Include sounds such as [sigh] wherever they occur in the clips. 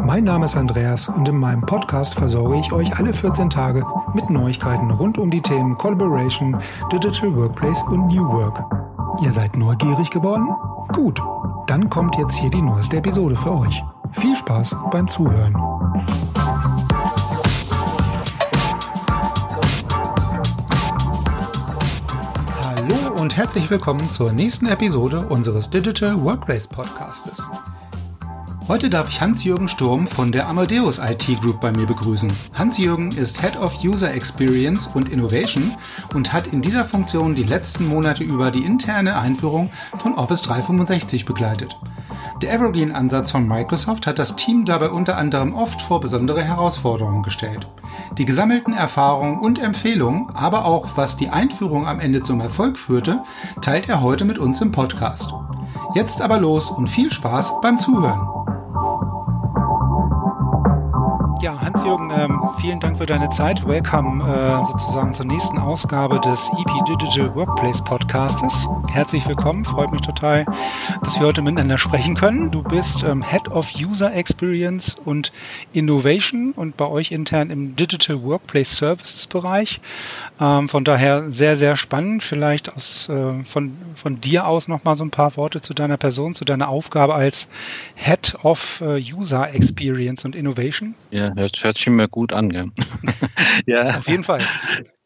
Mein Name ist Andreas und in meinem Podcast versorge ich euch alle 14 Tage mit Neuigkeiten rund um die Themen Collaboration, Digital Workplace und New Work. Ihr seid neugierig geworden? Gut, dann kommt jetzt hier die neueste Episode für euch. Viel Spaß beim Zuhören. Hallo und herzlich willkommen zur nächsten Episode unseres Digital Workplace Podcastes. Heute darf ich Hans-Jürgen Sturm von der Amadeus IT Group bei mir begrüßen. Hans-Jürgen ist Head of User Experience und Innovation und hat in dieser Funktion die letzten Monate über die interne Einführung von Office 365 begleitet. Der Evergreen-Ansatz von Microsoft hat das Team dabei unter anderem oft vor besondere Herausforderungen gestellt. Die gesammelten Erfahrungen und Empfehlungen, aber auch was die Einführung am Ende zum Erfolg führte, teilt er heute mit uns im Podcast. Jetzt aber los und viel Spaß beim Zuhören. Ja, Hans-Jürgen, ähm, vielen Dank für deine Zeit. Welcome äh, sozusagen zur nächsten Ausgabe des EP Digital Workplace Podcastes. Herzlich willkommen, freut mich total, dass wir heute miteinander sprechen können. Du bist ähm, Head of User Experience und Innovation und bei euch intern im Digital Workplace Services Bereich. Ähm, von daher sehr, sehr spannend. Vielleicht aus, äh, von, von dir aus nochmal so ein paar Worte zu deiner Person, zu deiner Aufgabe als Head of äh, User Experience und Innovation. Ja, hört, hört sich mir gut an. Gell? [laughs] ja. Auf jeden Fall.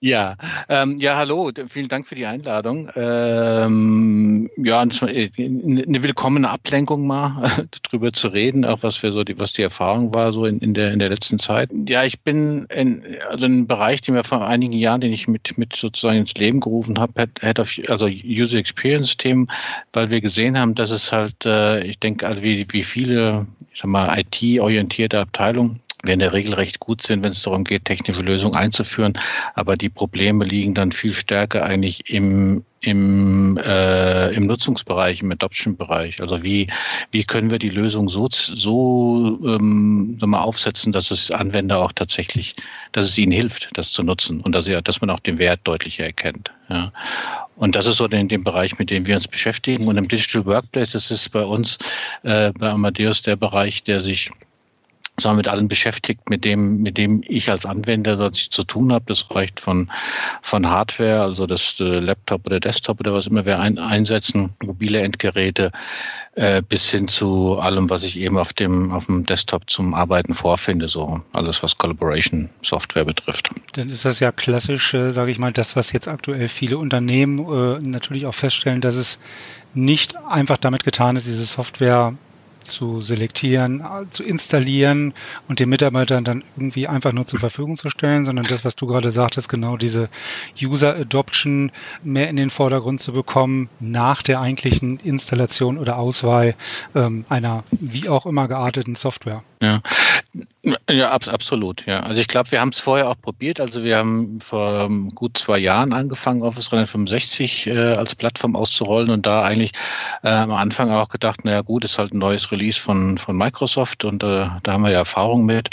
Ja, ähm, ja, hallo, vielen Dank für die Einladung. Ähm, ja, eine willkommene Ablenkung mal, [laughs] drüber zu reden, auch was für so die, was die Erfahrung war so in, in der in der letzten Zeit. Ja, ich bin in, also ein Bereich, den wir vor einigen Jahren, den ich mit mit sozusagen ins Leben gerufen habe, Head of, also User Experience Themen, weil wir gesehen haben, dass es halt, äh, ich denke, also wie wie viele, ich sag mal, IT-orientierte Abteilungen wir in der Regel recht gut sind, wenn es darum geht, technische Lösungen einzuführen. Aber die Probleme liegen dann viel stärker eigentlich im, im, äh, im Nutzungsbereich, im Adoption-Bereich. Also wie, wie können wir die Lösung so, so ähm, mal aufsetzen, dass es Anwender auch tatsächlich, dass es ihnen hilft, das zu nutzen und dass, dass man auch den Wert deutlicher erkennt. Ja. Und das ist so in dem Bereich, mit dem wir uns beschäftigen. Und im Digital Workplace, das ist bei uns, äh, bei Amadeus der Bereich, der sich sondern mit allen beschäftigt, mit dem, mit dem ich als Anwender dort zu tun habe. Das reicht von, von Hardware, also das äh, Laptop oder Desktop oder was immer wir ein, einsetzen, mobile Endgeräte, äh, bis hin zu allem, was ich eben auf dem, auf dem Desktop zum Arbeiten vorfinde, so alles, was Collaboration Software betrifft. Dann ist das ja klassisch, äh, sage ich mal, das, was jetzt aktuell viele Unternehmen äh, natürlich auch feststellen, dass es nicht einfach damit getan ist, diese Software zu selektieren, zu installieren und den Mitarbeitern dann irgendwie einfach nur zur Verfügung zu stellen, sondern das, was du gerade sagtest, genau diese User Adoption mehr in den Vordergrund zu bekommen nach der eigentlichen Installation oder Auswahl ähm, einer wie auch immer gearteten Software. Ja, ja ab, absolut. Ja, also ich glaube, wir haben es vorher auch probiert. Also wir haben vor um, gut zwei Jahren angefangen, Office 365 äh, als Plattform auszurollen und da eigentlich äh, am Anfang auch gedacht, naja gut, ist halt ein neues Release von, von Microsoft und äh, da haben wir ja Erfahrung mit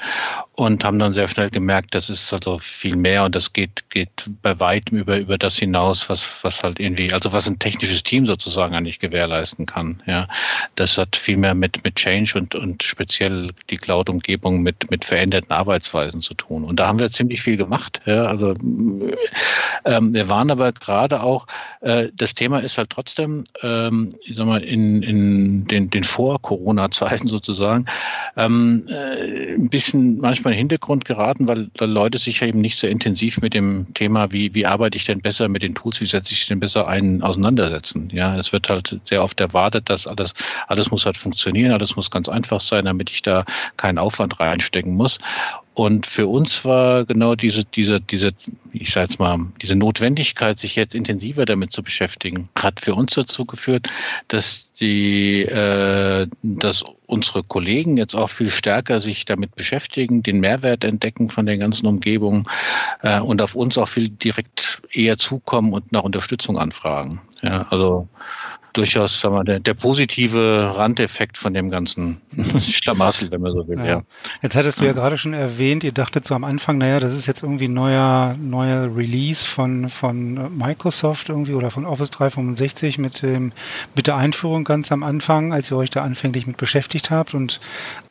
und haben dann sehr schnell gemerkt, das ist also viel mehr und das geht, geht bei weitem über, über das hinaus, was, was halt irgendwie, also was ein technisches Team sozusagen eigentlich gewährleisten kann. Ja, das hat viel mehr mit, mit Change und, und speziell die Cloud-Umgebung mit, mit veränderten Arbeitsweisen zu tun. Und da haben wir ziemlich viel gemacht. Ja, also ähm, wir waren aber gerade auch, äh, das Thema ist halt trotzdem, ähm, ich sag mal, in, in den, den Vor-Corona Corona-Zeiten sozusagen, ähm, äh, ein bisschen manchmal in den Hintergrund geraten, weil, weil Leute sich ja eben nicht so intensiv mit dem Thema, wie, wie arbeite ich denn besser mit den Tools, wie setze ich denn besser ein, auseinandersetzen. Ja, es wird halt sehr oft erwartet, dass alles, alles muss halt funktionieren, alles muss ganz einfach sein, damit ich da keinen Aufwand reinstecken muss. Und für uns war genau diese, diese, diese, ich sage jetzt mal, diese Notwendigkeit, sich jetzt intensiver damit zu beschäftigen, hat für uns dazu geführt, dass die, äh, dass unsere Kollegen jetzt auch viel stärker sich damit beschäftigen, den Mehrwert entdecken von den ganzen Umgebungen äh, und auf uns auch viel direkt eher zukommen und nach Unterstützung anfragen. Ja, also durchaus sagen wir, der, der positive Randeffekt von dem ganzen [laughs] Schlamassel, wenn man so will. Ja. ja. Jetzt hattest du ja gerade schon erwähnt, ihr dachtet so am Anfang, naja, das ist jetzt irgendwie ein neuer, neuer Release von, von Microsoft irgendwie oder von Office 365 mit, dem, mit der Einführung ganz am Anfang, als ihr euch da anfänglich mit beschäftigt habt. Und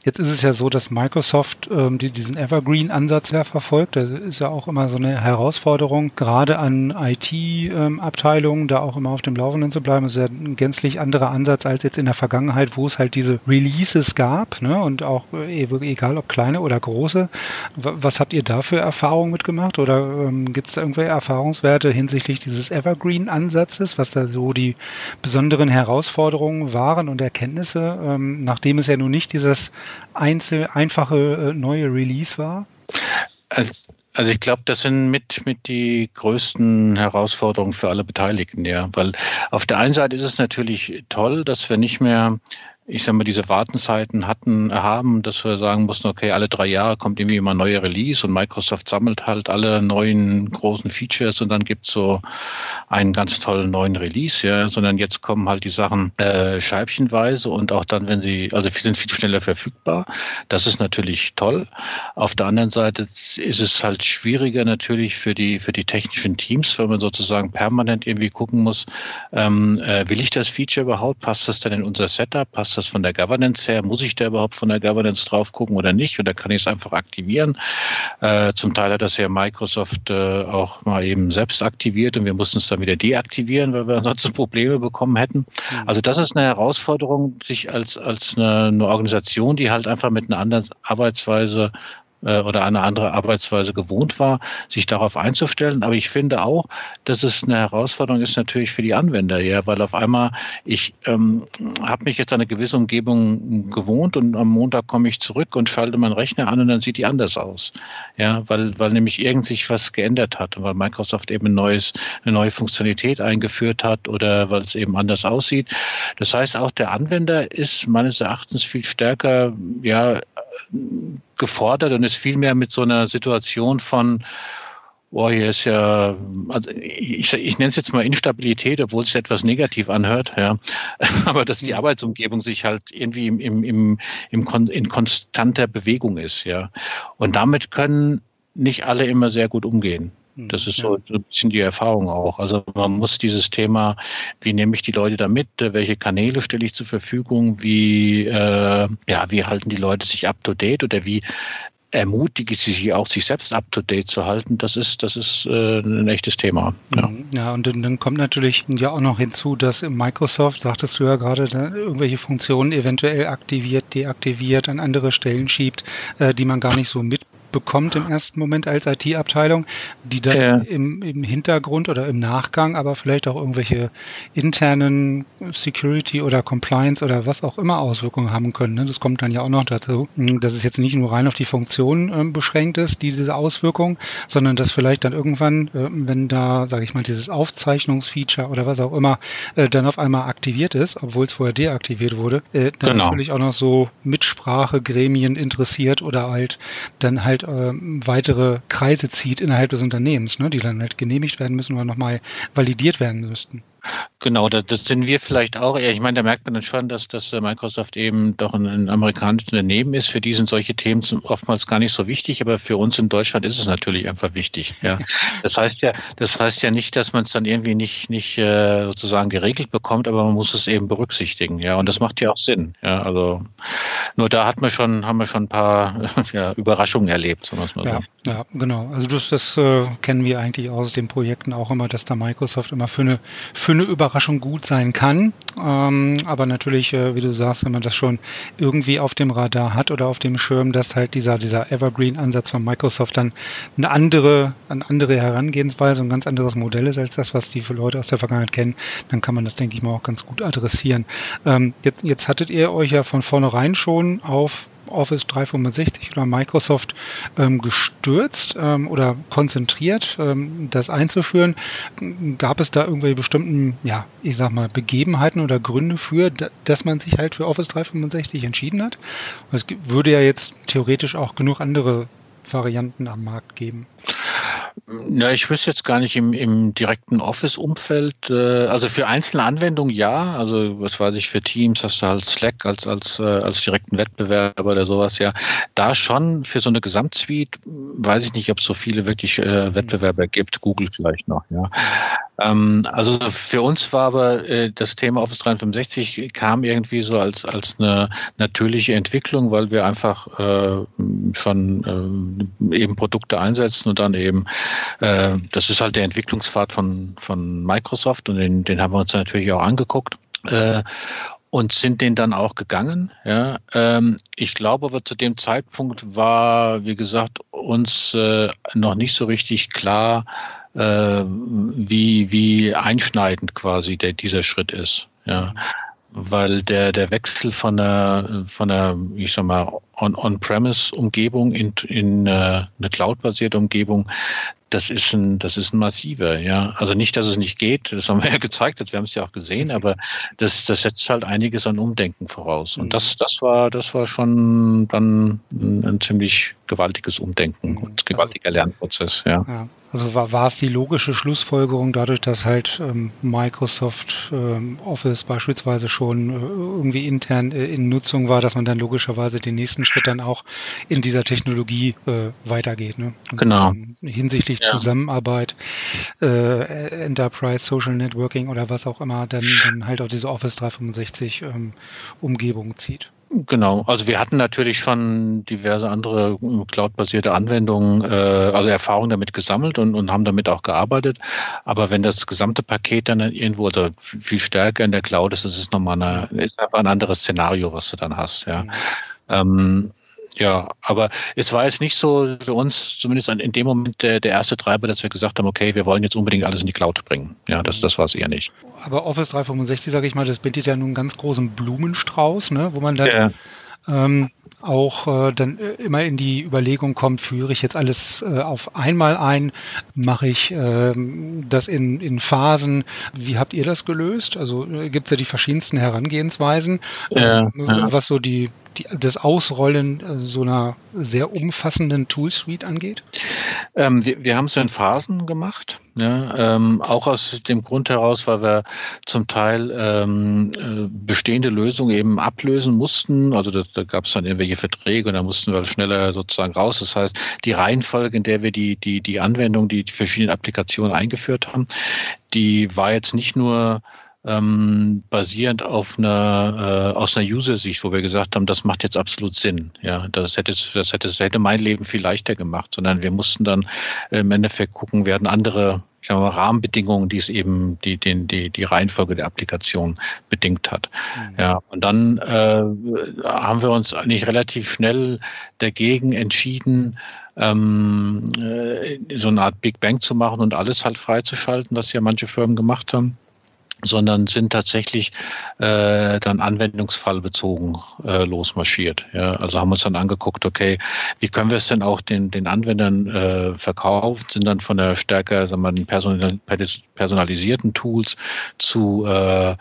jetzt ist es ja so, dass Microsoft ähm, die, diesen Evergreen-Ansatz ja verfolgt. Das ist ja auch immer so eine Herausforderung, gerade an IT-Abteilungen, da auch immer auf dem Laufenden zu bleiben. Das ist ja ein gänzlich anderer Ansatz als jetzt in der Vergangenheit, wo es halt diese Releases gab ne? und auch äh, egal ob kleine oder große. Was habt ihr da für Erfahrungen mitgemacht oder ähm, gibt es da irgendwelche Erfahrungswerte hinsichtlich dieses Evergreen-Ansatzes, was da so die besonderen Herausforderungen waren und Erkenntnisse, ähm, nachdem es ja nun nicht dieses einzel einfache äh, neue Release war? Also also ich glaube, das sind mit, mit die größten Herausforderungen für alle Beteiligten, ja. Weil auf der einen Seite ist es natürlich toll, dass wir nicht mehr ich sag mal, diese Wartenzeiten hatten, haben, dass wir sagen mussten, okay, alle drei Jahre kommt irgendwie immer ein neuer Release und Microsoft sammelt halt alle neuen großen Features und dann gibt's so einen ganz tollen neuen Release, ja, sondern jetzt kommen halt die Sachen äh, scheibchenweise und auch dann, wenn sie, also sind viel schneller verfügbar. Das ist natürlich toll. Auf der anderen Seite ist es halt schwieriger natürlich für die, für die technischen Teams, weil man sozusagen permanent irgendwie gucken muss, ähm, äh, will ich das Feature überhaupt? Passt das denn in unser Setup? Passt das von der Governance her? Muss ich da überhaupt von der Governance drauf gucken oder nicht? Oder kann ich es einfach aktivieren? Äh, zum Teil hat das ja Microsoft äh, auch mal eben selbst aktiviert und wir mussten es dann wieder deaktivieren, weil wir [laughs] ansonsten Probleme bekommen hätten. Mhm. Also das ist eine Herausforderung, sich als, als eine, eine Organisation, die halt einfach mit einer anderen Arbeitsweise oder eine andere Arbeitsweise gewohnt war, sich darauf einzustellen. Aber ich finde auch, dass es eine Herausforderung ist natürlich für die Anwender, ja, weil auf einmal ich ähm, habe mich jetzt an eine gewisse Umgebung gewohnt und am Montag komme ich zurück und schalte meinen Rechner an und dann sieht die anders aus, ja, weil weil nämlich irgend sich was geändert hat und weil Microsoft eben ein neues eine neue Funktionalität eingeführt hat oder weil es eben anders aussieht. Das heißt auch der Anwender ist meines Erachtens viel stärker ja gefordert und ist vielmehr mit so einer Situation von, boah, hier ist ja, also ich, ich nenne es jetzt mal Instabilität, obwohl es etwas negativ anhört, ja. [laughs] Aber dass die Arbeitsumgebung sich halt irgendwie im, im, im, im in konstanter Bewegung ist, ja. Und damit können nicht alle immer sehr gut umgehen. Das ist so, ein bisschen die Erfahrung auch. Also man muss dieses Thema, wie nehme ich die Leute da mit, welche Kanäle stelle ich zur Verfügung, wie, äh, ja, wie halten die Leute sich up to date oder wie ermutige ich sie auch, sich selbst up to date zu halten, das ist, das ist äh, ein echtes Thema. Ja, mhm. ja und dann, dann kommt natürlich ja auch noch hinzu, dass Microsoft, sagtest du ja gerade, irgendwelche Funktionen eventuell aktiviert, deaktiviert, an andere Stellen schiebt, äh, die man gar nicht so mit bekommt im ersten Moment als IT-Abteilung, die dann ja. im, im Hintergrund oder im Nachgang aber vielleicht auch irgendwelche internen Security oder Compliance oder was auch immer Auswirkungen haben können. Ne? Das kommt dann ja auch noch dazu, dass es jetzt nicht nur rein auf die Funktion äh, beschränkt ist, diese Auswirkung, sondern dass vielleicht dann irgendwann, äh, wenn da, sage ich mal, dieses Aufzeichnungsfeature oder was auch immer äh, dann auf einmal aktiviert ist, obwohl es vorher deaktiviert wurde, äh, dann genau. natürlich auch noch so Mitsprachegremien interessiert oder halt dann halt halt äh, weitere Kreise zieht innerhalb des Unternehmens, ne, die dann halt genehmigt werden müssen oder nochmal validiert werden müssten. Genau, das, das sind wir vielleicht auch. Ich meine, da merkt man dann schon, dass, dass Microsoft eben doch ein, ein amerikanisches Unternehmen ist. Für die sind solche Themen oftmals gar nicht so wichtig, aber für uns in Deutschland ist es natürlich einfach wichtig. Ja. [laughs] Das heißt ja, das heißt ja nicht, dass man es dann irgendwie nicht, nicht äh, sozusagen geregelt bekommt, aber man muss es eben berücksichtigen. Ja, und das macht ja auch Sinn. Ja, also nur da hat man schon, haben wir schon ein paar [laughs] ja, Überraschungen erlebt, sagen wir es mal so. Ja, ja, genau. Also das, das äh, kennen wir eigentlich aus den Projekten auch immer, dass da Microsoft immer für eine, für eine Überraschung gut sein kann. Ähm, aber natürlich, äh, wie du sagst, wenn man das schon irgendwie auf dem Radar hat oder auf dem Schirm, dass halt dieser, dieser Evergreen-Ansatz von Microsoft dann eine andere, eine andere Herangehensweise, ein ganz anderes Modell ist als das, was die Leute aus der Vergangenheit kennen, dann kann man das, denke ich mal, auch ganz gut adressieren. Ähm, jetzt, jetzt hattet ihr euch ja von vornherein schon auf Office 365 oder Microsoft ähm, gestürzt ähm, oder konzentriert, ähm, das einzuführen. Gab es da irgendwelche bestimmten, ja, ich sag mal, Begebenheiten oder Gründe für, dass man sich halt für Office 365 entschieden hat? Es würde ja jetzt theoretisch auch genug andere Varianten am Markt geben. Ja, ich wüsste jetzt gar nicht im, im direkten Office-Umfeld. Äh, also für einzelne Anwendungen ja. Also was weiß ich, für Teams hast du halt Slack als, als, äh, als direkten Wettbewerber oder sowas, ja. Da schon für so eine Gesamtsuite weiß ich nicht, ob es so viele wirklich äh, Wettbewerber gibt. Google vielleicht noch, ja. Ähm, also für uns war aber äh, das Thema Office 365 kam irgendwie so als, als eine natürliche Entwicklung, weil wir einfach äh, schon äh, eben Produkte einsetzen und dann eben äh, das ist halt der Entwicklungspfad von, von Microsoft und den, den haben wir uns natürlich auch angeguckt. Äh, und sind den dann auch gegangen. Ja. Ähm, ich glaube aber zu dem Zeitpunkt war, wie gesagt, uns äh, noch nicht so richtig klar, wie, wie einschneidend quasi der, dieser Schritt ist. Ja weil der, der Wechsel von der, von der, ich sag mal, On-Premise-Umgebung in, in äh, eine Cloud-basierte Umgebung, das ist ein, das ist ein massiver, ja. Also nicht, dass es nicht geht, das haben wir ja gezeigt, wir haben es ja auch gesehen, aber das, das setzt halt einiges an Umdenken voraus. Und das, das war, das war schon dann ein, ein ziemlich gewaltiges Umdenken und gewaltiger Lernprozess, ja. ja. Also war, war es die logische Schlussfolgerung dadurch, dass halt ähm, Microsoft ähm, Office beispielsweise schon äh, irgendwie intern äh, in Nutzung war, dass man dann logischerweise den nächsten Schritt dann auch in dieser Technologie äh, weitergeht. Ne? genau. Hinsichtlich ja. Zusammenarbeit, äh, Enterprise, Social Networking oder was auch immer, dann, dann halt auch diese Office 365 ähm, Umgebung zieht. Genau, also wir hatten natürlich schon diverse andere äh, cloud-basierte Anwendungen, äh, also Erfahrungen damit gesammelt und, und haben damit auch gearbeitet. Aber wenn das gesamte Paket dann irgendwo oder viel stärker in der Cloud ist, ist es nochmal eine, ist einfach ein anderes Szenario, was du dann hast. Ja. Mhm. Ähm, ja, aber es war jetzt nicht so für uns, zumindest in dem Moment der, der erste Treiber, dass wir gesagt haben, okay, wir wollen jetzt unbedingt alles in die Cloud bringen. Ja, das, das war es eher nicht. Aber Office 365, sage ich mal, das bietet ja nun einen ganz großen Blumenstrauß, ne, wo man dann ja. ähm, auch äh, dann äh, immer in die Überlegung kommt, führe ich jetzt alles äh, auf einmal ein, mache ich äh, das in, in Phasen. Wie habt ihr das gelöst? Also äh, gibt es ja die verschiedensten Herangehensweisen, ja, äh, ja. was so die, die, das Ausrollen äh, so einer sehr umfassenden Tool-Suite angeht? Ähm, wir wir haben es in Phasen gemacht. Ja, ähm, auch aus dem Grund heraus, weil wir zum Teil ähm, äh, bestehende Lösungen eben ablösen mussten. Also da, da gab es dann irgendwelche Verträge und da mussten wir schneller sozusagen raus. Das heißt, die Reihenfolge, in der wir die, die, die Anwendung, die, die verschiedenen Applikationen eingeführt haben, die war jetzt nicht nur ähm, basierend auf einer äh, aus einer User-Sicht, wo wir gesagt haben, das macht jetzt absolut Sinn. Ja, das hätte das hätte das hätte mein Leben viel leichter gemacht, sondern wir mussten dann im Endeffekt gucken, werden andere ich sag mal, Rahmenbedingungen, die es eben die, den, die, die Reihenfolge der Applikation bedingt hat. Mhm. Ja, und dann äh, haben wir uns eigentlich relativ schnell dagegen entschieden, ähm, äh, so eine Art Big Bang zu machen und alles halt freizuschalten, was ja manche Firmen gemacht haben sondern sind tatsächlich äh, dann anwendungsfallbezogen äh, losmarschiert. Ja, also haben uns dann angeguckt, okay, wie können wir es denn auch den, den Anwendern äh, verkaufen, sind dann von der stärker sagen wir, personalisierten Tools zu äh,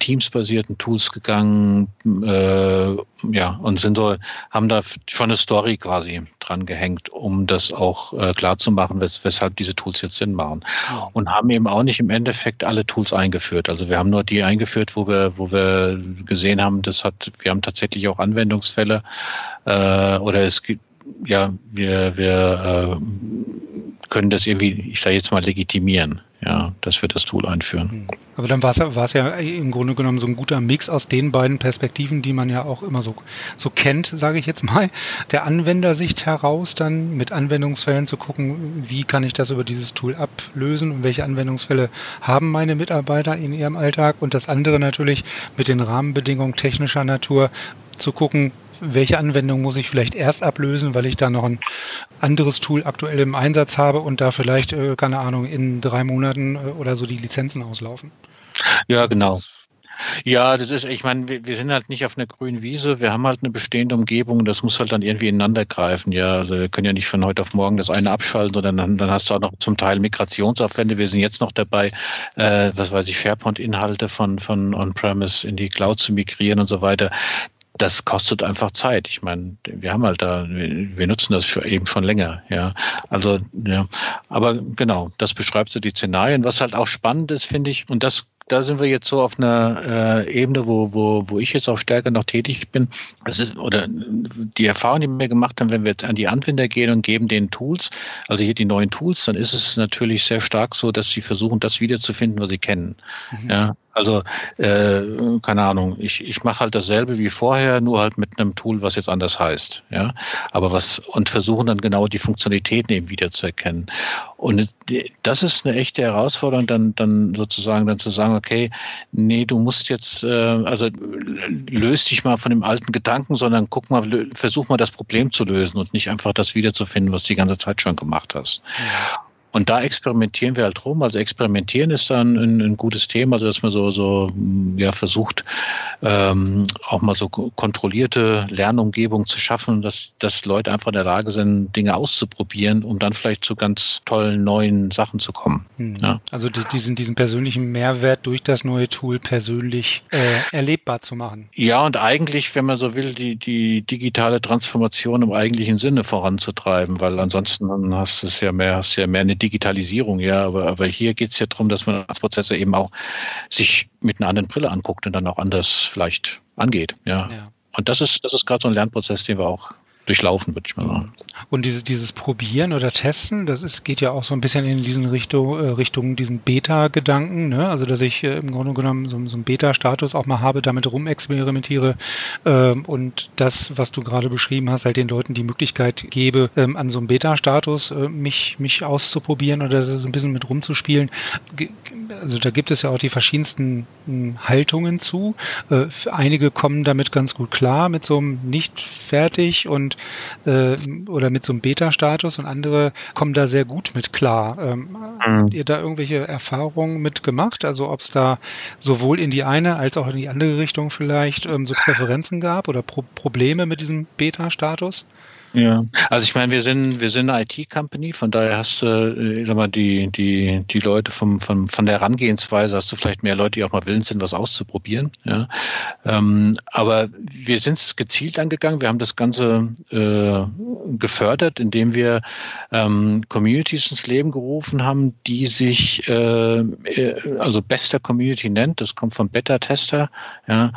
Teams-basierten Tools gegangen, äh, ja, und sind so, haben da schon eine Story quasi dran gehängt, um das auch äh, klar zu machen, wes weshalb diese Tools jetzt Sinn machen. Und haben eben auch nicht im Endeffekt alle Tools eingeführt. Also wir haben nur die eingeführt, wo wir, wo wir gesehen haben, das hat, wir haben tatsächlich auch Anwendungsfälle, äh, oder es gibt, ja, wir, wir äh, können das irgendwie, ich sage jetzt mal, legitimieren, ja, dass wir das Tool einführen. Hm. Aber dann war es ja, ja im Grunde genommen so ein guter Mix aus den beiden Perspektiven, die man ja auch immer so, so kennt, sage ich jetzt mal. Der Anwendersicht heraus dann mit Anwendungsfällen zu gucken, wie kann ich das über dieses Tool ablösen und welche Anwendungsfälle haben meine Mitarbeiter in ihrem Alltag und das andere natürlich mit den Rahmenbedingungen technischer Natur zu gucken, welche Anwendung muss ich vielleicht erst ablösen, weil ich da noch ein anderes Tool aktuell im Einsatz habe und da vielleicht, äh, keine Ahnung, in drei Monaten äh, oder so die Lizenzen auslaufen. Ja, genau. Ja, das ist, ich meine, wir, wir, sind halt nicht auf einer grünen Wiese, wir haben halt eine bestehende Umgebung, das muss halt dann irgendwie ineinander greifen. Ja, also wir können ja nicht von heute auf morgen das eine abschalten, sondern dann, dann hast du auch noch zum Teil Migrationsaufwände. Wir sind jetzt noch dabei, äh, was weiß ich, SharePoint-Inhalte von, von On-Premise in die Cloud zu migrieren und so weiter das kostet einfach Zeit. Ich meine, wir haben halt da, wir nutzen das eben schon länger, ja. Also, ja. Aber genau, das beschreibt so die Szenarien. Was halt auch spannend ist, finde ich, und das da sind wir jetzt so auf einer äh, Ebene, wo, wo, wo ich jetzt auch stärker noch tätig bin. Das ist, oder die Erfahrung, die wir gemacht haben, wenn wir an die Anwender gehen und geben denen Tools, also hier die neuen Tools, dann ist es natürlich sehr stark so, dass sie versuchen, das wiederzufinden, was sie kennen. Mhm. Ja, also, äh, keine Ahnung, ich, ich mache halt dasselbe wie vorher, nur halt mit einem Tool, was jetzt anders heißt. Ja, aber was, und versuchen dann genau die Funktionalitäten eben wieder zu erkennen. Und das ist eine echte Herausforderung, dann, dann sozusagen dann zu sagen, okay, nee, du musst jetzt, äh, also löst dich mal von dem alten Gedanken, sondern guck mal, versuch mal das Problem zu lösen und nicht einfach das wiederzufinden, was du die ganze Zeit schon gemacht hast. Ja. Und da experimentieren wir halt rum. Also experimentieren ist dann ein, ein gutes Thema, also dass man so, so ja, versucht, ähm, auch mal so kontrollierte Lernumgebung zu schaffen, dass, dass Leute einfach in der Lage sind, Dinge auszuprobieren, um dann vielleicht zu ganz tollen neuen Sachen zu kommen. Hm. Ja. Also diesen, diesen persönlichen Mehrwert durch das neue Tool persönlich äh, erlebbar zu machen. Ja, und eigentlich, wenn man so will, die, die digitale Transformation im eigentlichen Sinne voranzutreiben, weil ansonsten hast du es ja mehr, hast ja mehr eine Digitalisierung, ja, aber, aber hier geht es ja darum, dass man als Prozesse eben auch sich mit einer anderen Brille anguckt und dann auch anders vielleicht angeht, ja. ja. Und das ist, das ist gerade so ein Lernprozess, den wir auch durchlaufen, würde ich mal sagen. Und diese, dieses Probieren oder Testen, das ist, geht ja auch so ein bisschen in diesen Richtung, äh, Richtung diesen Beta-Gedanken, ne? also dass ich äh, im Grunde genommen so, so einen Beta-Status auch mal habe, damit rumexperimentiere ähm, und das, was du gerade beschrieben hast, halt den Leuten die Möglichkeit gebe, ähm, an so einem Beta-Status äh, mich, mich auszuprobieren oder so ein bisschen mit rumzuspielen. Also da gibt es ja auch die verschiedensten hm, Haltungen zu. Äh, einige kommen damit ganz gut klar, mit so einem nicht fertig und äh, oder mit so einem Beta-Status und andere kommen da sehr gut mit klar. Ähm, mhm. Habt ihr da irgendwelche Erfahrungen mit gemacht? Also ob es da sowohl in die eine als auch in die andere Richtung vielleicht ähm, so Präferenzen gab oder Pro Probleme mit diesem Beta-Status? Ja, also ich meine, wir sind, wir sind eine IT-Company, von daher hast du, äh, ich sag mal, die, die, die Leute vom, vom, von der Herangehensweise hast du vielleicht mehr Leute, die auch mal willens sind, was auszuprobieren. Ja. Ähm, aber wir sind es gezielt angegangen. Wir haben das Ganze äh, gefördert, indem wir ähm, Communities ins Leben gerufen haben, die sich äh, äh also bester Community nennt. Das kommt vom Beta-Tester. Ja.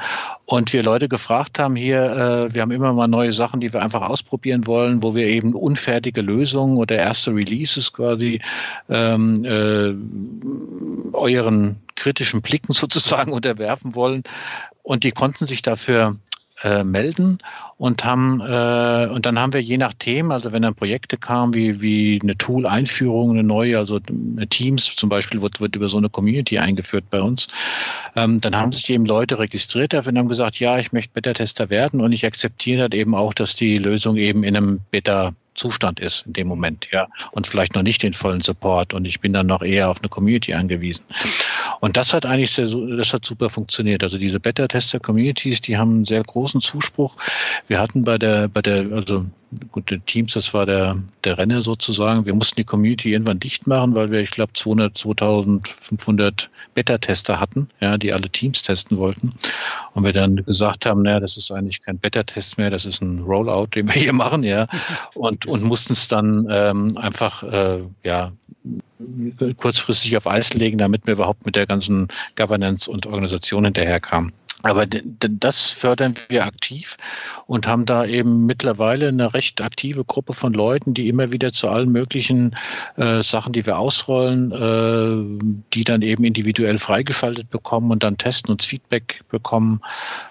Und wir Leute gefragt haben hier, äh, wir haben immer mal neue Sachen, die wir einfach ausprobieren wollen, wo wir eben unfertige Lösungen oder erste Releases quasi ähm, äh, euren kritischen Blicken [laughs] sozusagen unterwerfen wollen. Und die konnten sich dafür äh, melden und haben äh, und dann haben wir je nach Thema, also wenn dann Projekte kamen wie wie eine Tool-Einführung, eine neue, also Teams zum Beispiel wird, wird über so eine Community eingeführt bei uns, ähm, dann haben sich eben Leute registriert dafür und haben gesagt, ja, ich möchte Beta-Tester werden und ich akzeptiere halt eben auch, dass die Lösung eben in einem Beta Zustand ist in dem Moment, ja, und vielleicht noch nicht den vollen Support und ich bin dann noch eher auf eine Community angewiesen. Und das hat eigentlich sehr, das hat super funktioniert. Also diese Beta-Tester-Communities, die haben einen sehr großen Zuspruch. Wir hatten bei der, bei der, also gute Teams, das war der, der Renner sozusagen. Wir mussten die Community irgendwann dicht machen, weil wir, ich glaube, 200, 2500 Beta-Tester hatten, ja, die alle Teams testen wollten. Und wir dann gesagt haben, naja, das ist eigentlich kein Beta-Test mehr, das ist ein Rollout, den wir hier machen, ja. Und, und mussten es dann ähm, einfach, äh, ja, kurzfristig auf Eis legen, damit wir überhaupt mit der ganzen Governance und Organisation hinterherkamen. Aber das fördern wir aktiv und haben da eben mittlerweile eine recht aktive Gruppe von Leuten, die immer wieder zu allen möglichen äh, Sachen, die wir ausrollen, äh, die dann eben individuell freigeschaltet bekommen und dann testen und Feedback bekommen.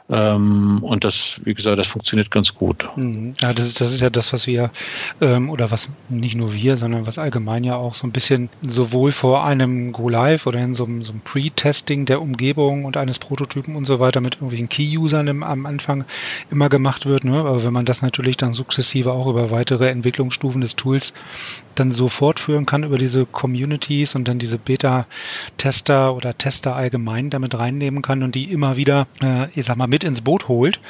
Ähm, und das, wie gesagt, das funktioniert ganz gut. Mhm. Ja, das ist, das ist ja das, was wir, ähm, oder was nicht nur wir, sondern was allgemein ja auch so ein bisschen sowohl vor einem Go Live oder in so einem, so einem Pre-Testing der Umgebung und eines Prototypen und so weiter mit irgendwelchen Key-Usern am Anfang immer gemacht wird. Ne? Aber wenn man das natürlich dann sukzessive auch über weitere Entwicklungsstufen des Tools dann so fortführen kann über diese Communities und dann diese Beta-Tester oder Tester allgemein damit reinnehmen kann und die immer wieder, äh, ich sag mal, mit ins Boot holt,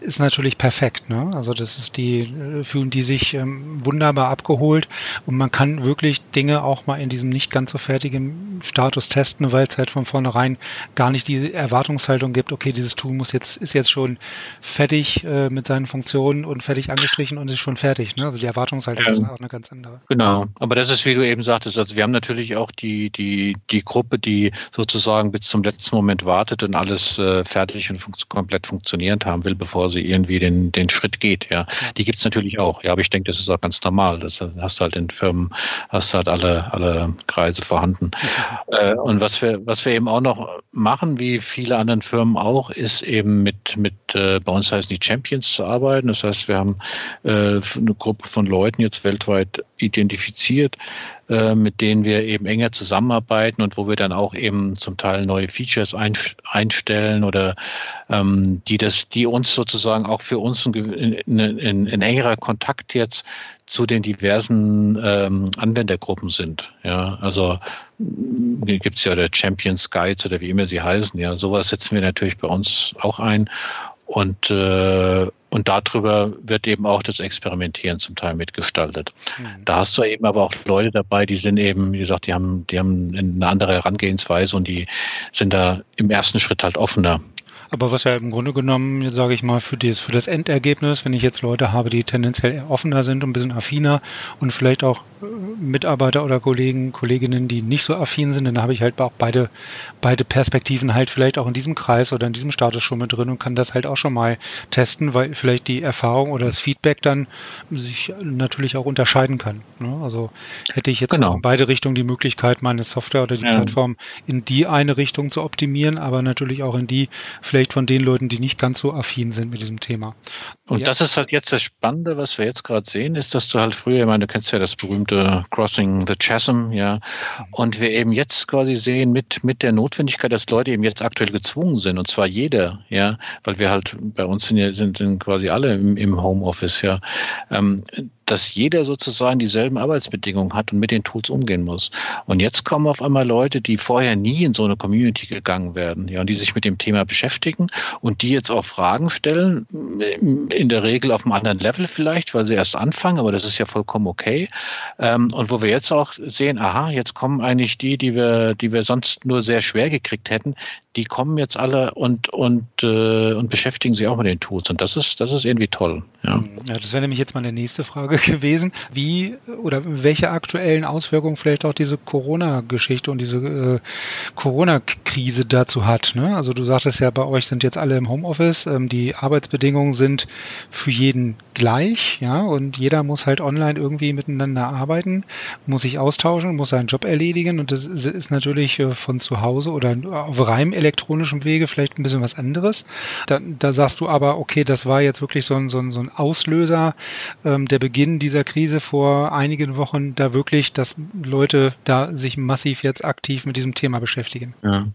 ist natürlich perfekt. Ne? Also das ist die, äh, fühlen die sich ähm, wunderbar abgeholt und man kann wirklich Dinge auch mal in diesem nicht ganz so fertigen Status testen, weil es halt von vornherein gar nicht die Erwartungshaltung gibt, okay, dieses Tool muss jetzt, ist jetzt schon fertig äh, mit seinen Funktionen und fertig angestrichen und ist schon fertig. Ne? Also die Erwartungshaltung ja. ist auch eine ganz andere. Genau. Aber das ist, wie du eben sagtest, also wir haben natürlich auch die, die, die Gruppe, die sozusagen bis zum letzten Moment wartet und alles äh, fertig und fun komplett funktionierend haben will, bevor sie irgendwie den, den Schritt geht. Ja, die gibt es natürlich auch. Ja, aber ich denke, das ist auch ganz normal. Das hast du halt in Firmen, hast halt alle, alle Kreise vorhanden. äh, und was wir, was wir eben auch noch machen, wie viele anderen Firmen auch, ist eben mit, mit äh, bei uns heißen die Champions zu arbeiten. Das heißt, wir haben äh, eine Gruppe von Leuten jetzt weltweit identifiziert, äh, mit denen wir eben enger zusammenarbeiten und wo wir dann auch eben zum Teil neue Features einstellen oder ähm, die das, die uns sozusagen auch für uns ein, in, in, in engerer Kontakt jetzt zu den diversen ähm, Anwendergruppen sind. Ja, also gibt's ja der Champions Guides oder wie immer sie heißen. Ja, sowas setzen wir natürlich bei uns auch ein und, äh, und darüber wird eben auch das Experimentieren zum Teil mitgestaltet. Mhm. Da hast du eben aber auch Leute dabei, die sind eben, wie gesagt, die haben, die haben eine andere Herangehensweise und die sind da im ersten Schritt halt offener aber was ja im Grunde genommen, jetzt sage ich mal, für das, für das Endergebnis, wenn ich jetzt Leute habe, die tendenziell eher offener sind und ein bisschen affiner und vielleicht auch äh, Mitarbeiter oder Kollegen, Kolleginnen, die nicht so affin sind, dann habe ich halt auch beide, beide Perspektiven halt vielleicht auch in diesem Kreis oder in diesem Status schon mit drin und kann das halt auch schon mal testen, weil vielleicht die Erfahrung oder das Feedback dann sich natürlich auch unterscheiden kann. Ne? Also hätte ich jetzt genau. in beide Richtungen die Möglichkeit, meine Software oder die ja. Plattform in die eine Richtung zu optimieren, aber natürlich auch in die vielleicht vielleicht von den Leuten, die nicht ganz so affin sind mit diesem Thema. Und ja. das ist halt jetzt das Spannende, was wir jetzt gerade sehen, ist, dass du halt früher, ich meine, du kennst ja das berühmte Crossing the Chasm, ja, und wir eben jetzt quasi sehen mit, mit der Notwendigkeit, dass Leute eben jetzt aktuell gezwungen sind, und zwar jeder, ja, weil wir halt bei uns sind, ja, sind, sind quasi alle im, im Homeoffice, ja, ähm, dass jeder sozusagen dieselben Arbeitsbedingungen hat und mit den Tools umgehen muss. Und jetzt kommen auf einmal Leute, die vorher nie in so eine Community gegangen werden, ja, und die sich mit dem Thema beschäftigen und die jetzt auch Fragen stellen, in der Regel auf einem anderen Level vielleicht, weil sie erst anfangen, aber das ist ja vollkommen okay. Ähm, und wo wir jetzt auch sehen, aha, jetzt kommen eigentlich die, die wir, die wir sonst nur sehr schwer gekriegt hätten, die kommen jetzt alle und, und, äh, und beschäftigen sich auch mit den Tools. Und das ist, das ist irgendwie toll. Ja, ja das wäre nämlich jetzt meine nächste Frage gewesen. Wie oder welche aktuellen Auswirkungen vielleicht auch diese Corona-Geschichte und diese äh, Corona-Krise dazu hat. Ne? Also du sagtest ja, bei euch sind jetzt alle im Homeoffice, ähm, die Arbeitsbedingungen sind für jeden gleich, ja, und jeder muss halt online irgendwie miteinander arbeiten, muss sich austauschen, muss seinen Job erledigen und das ist natürlich äh, von zu Hause oder auf reinem elektronischen Wege vielleicht ein bisschen was anderes. Da, da sagst du aber, okay, das war jetzt wirklich so ein, so ein, so ein Auslöser, ähm, der Beginn dieser Krise vor einigen Wochen, da wirklich, dass Leute da sich massiv jetzt aktiv mit diesem Thema beschäftigen. Ja.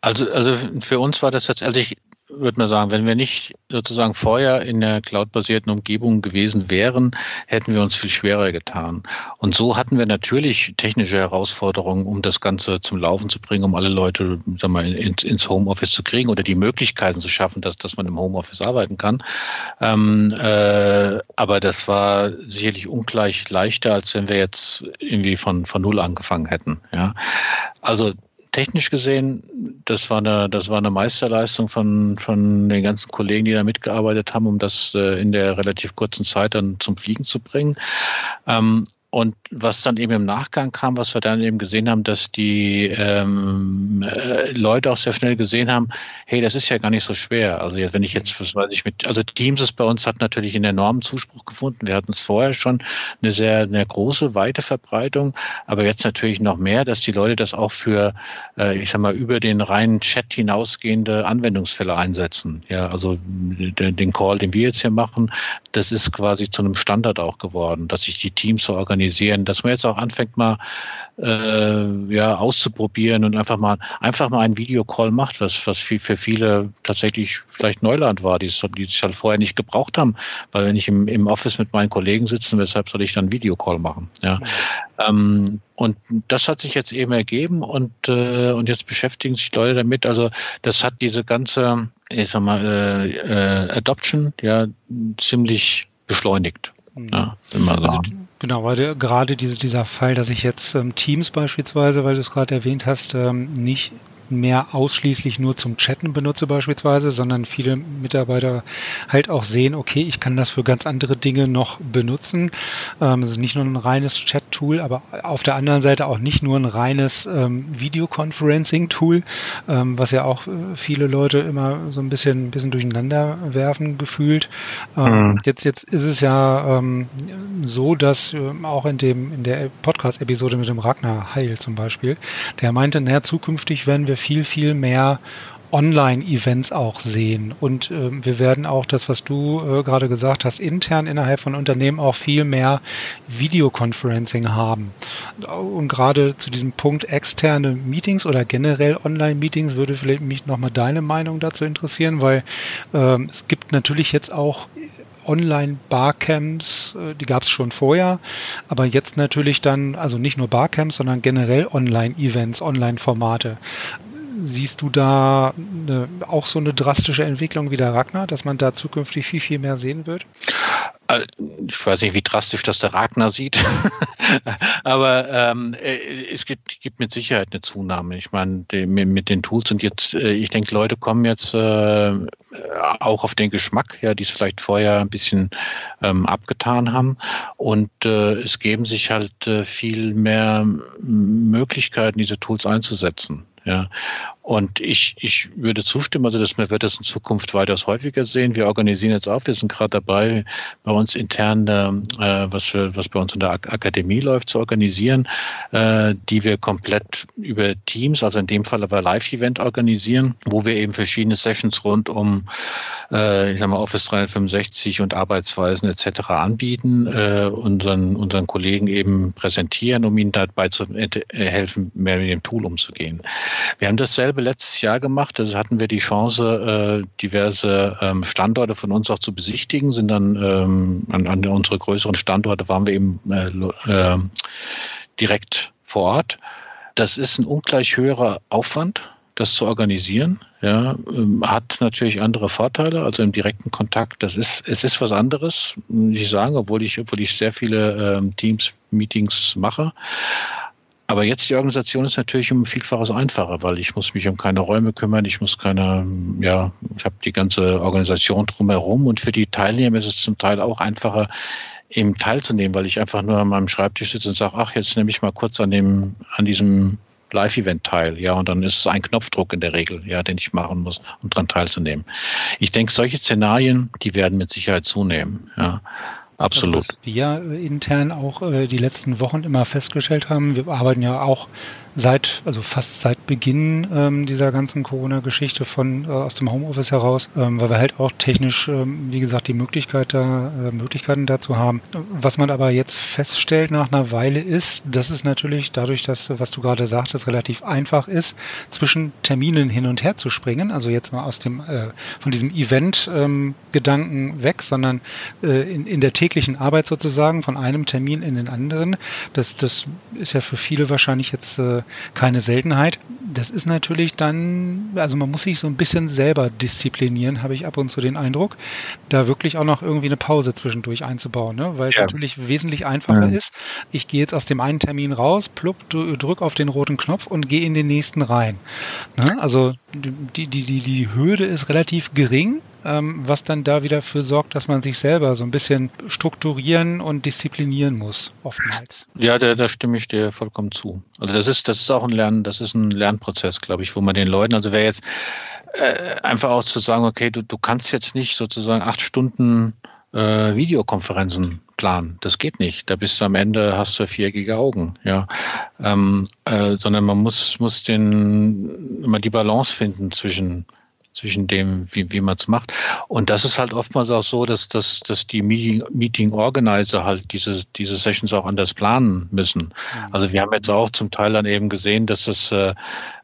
Also, also für uns war das tatsächlich würde man sagen, wenn wir nicht sozusagen vorher in der cloud-basierten Umgebung gewesen wären, hätten wir uns viel schwerer getan. Und so hatten wir natürlich technische Herausforderungen, um das Ganze zum Laufen zu bringen, um alle Leute sag mal, ins, Homeoffice zu kriegen oder die Möglichkeiten zu schaffen, dass, dass man im Homeoffice arbeiten kann. Ähm, äh, aber das war sicherlich ungleich leichter, als wenn wir jetzt irgendwie von, von Null angefangen hätten. Ja. Also technisch gesehen, das war eine, das war eine Meisterleistung von, von den ganzen Kollegen, die da mitgearbeitet haben, um das äh, in der relativ kurzen Zeit dann zum Fliegen zu bringen. Und was dann eben im Nachgang kam, was wir dann eben gesehen haben, dass die ähm, äh, Leute auch sehr schnell gesehen haben, hey, das ist ja gar nicht so schwer. Also jetzt, wenn ich jetzt, was weiß ich, mit, also Teams ist bei uns hat natürlich einen enormen Zuspruch gefunden. Wir hatten es vorher schon eine sehr, eine große, weite Verbreitung, aber jetzt natürlich noch mehr, dass die Leute das auch für, äh, ich sag mal, über den reinen Chat hinausgehende Anwendungsfälle einsetzen. Ja, also den Call, den wir jetzt hier machen, das ist quasi zu einem Standard auch geworden, dass sich die Teams so organisieren organisieren, dass man jetzt auch anfängt mal äh, ja auszuprobieren und einfach mal einfach mal einen Videocall macht, was, was für viele tatsächlich vielleicht Neuland war, die es, die es halt vorher nicht gebraucht haben. Weil wenn ich im, im Office mit meinen Kollegen sitze, weshalb soll ich dann Videocall machen? Ja. Ähm, und das hat sich jetzt eben ergeben und, äh, und jetzt beschäftigen sich Leute damit. Also das hat diese ganze, ich sag mal, äh, äh, Adoption ja ziemlich beschleunigt. Mhm. Ja, also, genau, weil der, gerade diese, dieser Fall, dass ich jetzt ähm, Teams beispielsweise, weil du es gerade erwähnt hast, ähm, nicht mehr ausschließlich nur zum Chatten benutze beispielsweise, sondern viele Mitarbeiter halt auch sehen, okay, ich kann das für ganz andere Dinge noch benutzen. Ähm, also nicht nur ein reines Chat-Tool, aber auf der anderen Seite auch nicht nur ein reines ähm, Videoconferencing-Tool, ähm, was ja auch äh, viele Leute immer so ein bisschen, ein bisschen durcheinander werfen gefühlt. Ähm, mhm. Jetzt, jetzt ist es ja ähm, so, dass äh, auch in dem, in der Podcast-Episode mit dem Ragnar Heil zum Beispiel, der meinte, naja, zukünftig werden wir viel, viel mehr Online-Events auch sehen. Und äh, wir werden auch das, was du äh, gerade gesagt hast, intern innerhalb von Unternehmen auch viel mehr Videoconferencing haben. Und gerade zu diesem Punkt externe Meetings oder generell Online-Meetings würde vielleicht mich nochmal deine Meinung dazu interessieren, weil äh, es gibt natürlich jetzt auch Online-Barcamps, äh, die gab es schon vorher, aber jetzt natürlich dann, also nicht nur Barcamps, sondern generell Online-Events, Online-Formate. Siehst du da eine, auch so eine drastische Entwicklung wie der Ragnar, dass man da zukünftig viel, viel mehr sehen wird? Äh, ich weiß nicht, wie drastisch das der Ragnar sieht, [laughs] aber ähm, äh, es gibt, gibt, mit Sicherheit eine Zunahme. Ich meine, mit den Tools und jetzt, äh, ich denke, Leute kommen jetzt äh, auch auf den Geschmack, ja, die es vielleicht vorher ein bisschen ähm, abgetan haben und äh, es geben sich halt äh, viel mehr Möglichkeiten, diese Tools einzusetzen. Ja. Und ich, ich würde zustimmen, also dass wir wird das in Zukunft weitaus häufiger sehen. Wir organisieren jetzt auch, wir sind gerade dabei, bei uns intern, äh, was, für, was bei uns in der Akademie läuft, zu organisieren, äh, die wir komplett über Teams, also in dem Fall aber Live-Event organisieren, wo wir eben verschiedene Sessions rund um äh, ich sag mal, Office 365 und Arbeitsweisen etc. anbieten, äh, unseren, unseren Kollegen eben präsentieren, um ihnen dabei zu äh, helfen, mehr mit dem Tool umzugehen. Wir haben dasselbe dasselbe letztes Jahr gemacht. Also hatten wir die Chance, äh, diverse ähm, Standorte von uns auch zu besichtigen, sind dann ähm, an, an unsere größeren Standorte waren wir eben äh, äh, direkt vor Ort. Das ist ein ungleich höherer Aufwand, das zu organisieren. Ja, ähm, hat natürlich andere Vorteile, also im direkten Kontakt. Das ist, es ist was anderes, muss ich sagen, obwohl ich, obwohl ich sehr viele ähm, Teams, Meetings mache. Aber jetzt die Organisation ist natürlich um Vielfaches einfacher, weil ich muss mich um keine Räume kümmern, ich muss keine, ja, ich habe die ganze Organisation drumherum und für die Teilnehmer ist es zum Teil auch einfacher, eben teilzunehmen, weil ich einfach nur an meinem Schreibtisch sitze und sage, ach, jetzt nehme ich mal kurz an dem, an diesem Live-Event teil, ja, und dann ist es ein Knopfdruck in der Regel, ja, den ich machen muss, um daran teilzunehmen. Ich denke, solche Szenarien, die werden mit Sicherheit zunehmen, ja. Absolut. Was wir intern auch äh, die letzten Wochen immer festgestellt haben, wir arbeiten ja auch seit, also fast seit Beginn ähm, dieser ganzen Corona-Geschichte von äh, aus dem Homeoffice heraus, ähm, weil wir halt auch technisch, ähm, wie gesagt, die Möglichkeit da, äh, Möglichkeiten dazu haben. Was man aber jetzt feststellt nach einer Weile ist, dass es natürlich dadurch, dass, was du gerade sagtest, relativ einfach ist, zwischen Terminen hin und her zu springen. Also jetzt mal aus dem, äh, von diesem Event-Gedanken ähm, weg, sondern äh, in, in der täglichen Arbeit sozusagen von einem Termin in den anderen. Das, das ist ja für viele wahrscheinlich jetzt äh, keine Seltenheit. Das ist natürlich dann, also man muss sich so ein bisschen selber disziplinieren, habe ich ab und zu den Eindruck, da wirklich auch noch irgendwie eine Pause zwischendurch einzubauen, ne? weil ja. es natürlich wesentlich einfacher ja. ist. Ich gehe jetzt aus dem einen Termin raus, plupp, drück auf den roten Knopf und gehe in den nächsten rein. Ne? Also die, die, die, die Hürde ist relativ gering, was dann da wieder für sorgt, dass man sich selber so ein bisschen strukturieren und disziplinieren muss, oftmals. Ja, da, da stimme ich dir vollkommen zu. Also das ist, das ist auch ein Lernen, das ist ein Lernprozess, glaube ich, wo man den Leuten, also wer jetzt äh, einfach auch zu sagen, okay, du, du kannst jetzt nicht sozusagen acht Stunden äh, Videokonferenzen planen. Das geht nicht. Da bist du am Ende, hast du viereckige Augen, ja. Ähm, äh, sondern man muss, muss den, immer die Balance finden zwischen zwischen dem, wie, wie man es macht. Und das ist halt oftmals auch so, dass, dass, dass die Meeting, Meeting Organizer halt diese, diese Sessions auch anders planen müssen. Mhm. Also wir haben jetzt auch zum Teil dann eben gesehen, dass das, äh,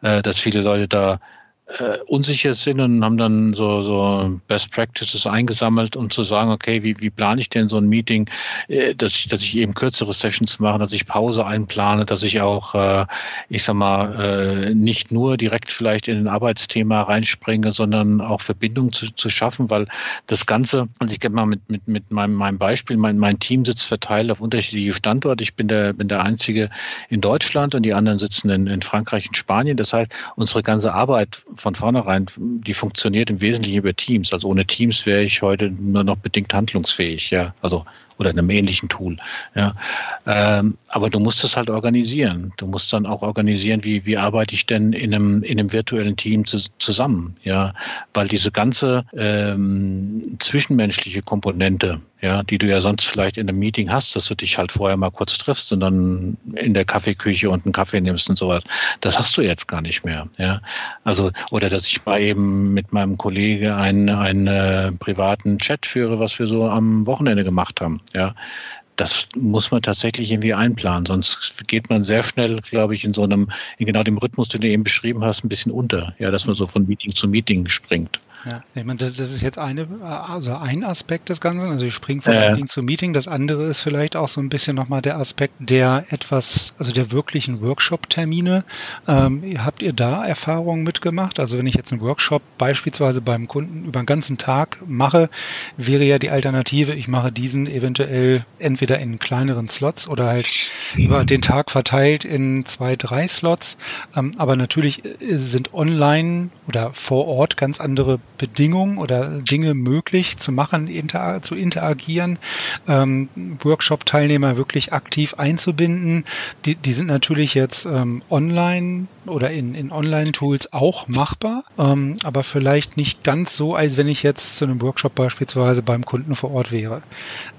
äh dass viele Leute da äh, unsicher sind und haben dann so, so Best Practices eingesammelt, um zu sagen, okay, wie, wie plane ich denn so ein Meeting, äh, dass, ich, dass ich eben kürzere Sessions mache, dass ich Pause einplane, dass ich auch, äh, ich sag mal, äh, nicht nur direkt vielleicht in ein Arbeitsthema reinspringe, sondern auch Verbindungen zu, zu schaffen, weil das Ganze, also ich gebe mal mit, mit, mit meinem, meinem Beispiel, mein, mein Team sitzt verteilt auf unterschiedliche Standorte. Ich bin der, bin der Einzige in Deutschland und die anderen sitzen in, in Frankreich und Spanien. Das heißt, unsere ganze Arbeit von vornherein, die funktioniert im Wesentlichen über Teams. Also ohne Teams wäre ich heute nur noch bedingt handlungsfähig, ja. Also oder in einem ähnlichen Tool. Ja. Ähm, aber du musst es halt organisieren. Du musst dann auch organisieren, wie, wie arbeite ich denn in einem, in einem virtuellen Team zu, zusammen, ja, weil diese ganze ähm, zwischenmenschliche Komponente, ja, die du ja sonst vielleicht in einem Meeting hast, dass du dich halt vorher mal kurz triffst und dann in der Kaffeeküche und einen Kaffee nimmst und sowas, das hast du jetzt gar nicht mehr, ja. Also, oder dass ich mal eben mit meinem Kollege einen, einen äh, privaten Chat führe, was wir so am Wochenende gemacht haben. Ja, das muss man tatsächlich irgendwie einplanen, sonst geht man sehr schnell, glaube ich, in so einem, in genau dem Rhythmus, den du eben beschrieben hast, ein bisschen unter, ja, dass man so von Meeting zu Meeting springt. Ja, ich meine, das, das, ist jetzt eine, also ein Aspekt des Ganzen. Also ich springe von äh. Meeting zu Meeting. Das andere ist vielleicht auch so ein bisschen nochmal der Aspekt der etwas, also der wirklichen Workshop-Termine. Ähm, habt ihr da Erfahrungen mitgemacht? Also wenn ich jetzt einen Workshop beispielsweise beim Kunden über einen ganzen Tag mache, wäre ja die Alternative, ich mache diesen eventuell entweder in kleineren Slots oder halt über den Tag verteilt in zwei, drei Slots. Ähm, aber natürlich äh, sind online oder vor Ort ganz andere Bedingungen oder Dinge möglich zu machen, inter, zu interagieren, ähm, Workshop-Teilnehmer wirklich aktiv einzubinden. Die, die sind natürlich jetzt ähm, online oder in, in Online-Tools auch machbar, ähm, aber vielleicht nicht ganz so, als wenn ich jetzt zu einem Workshop beispielsweise beim Kunden vor Ort wäre.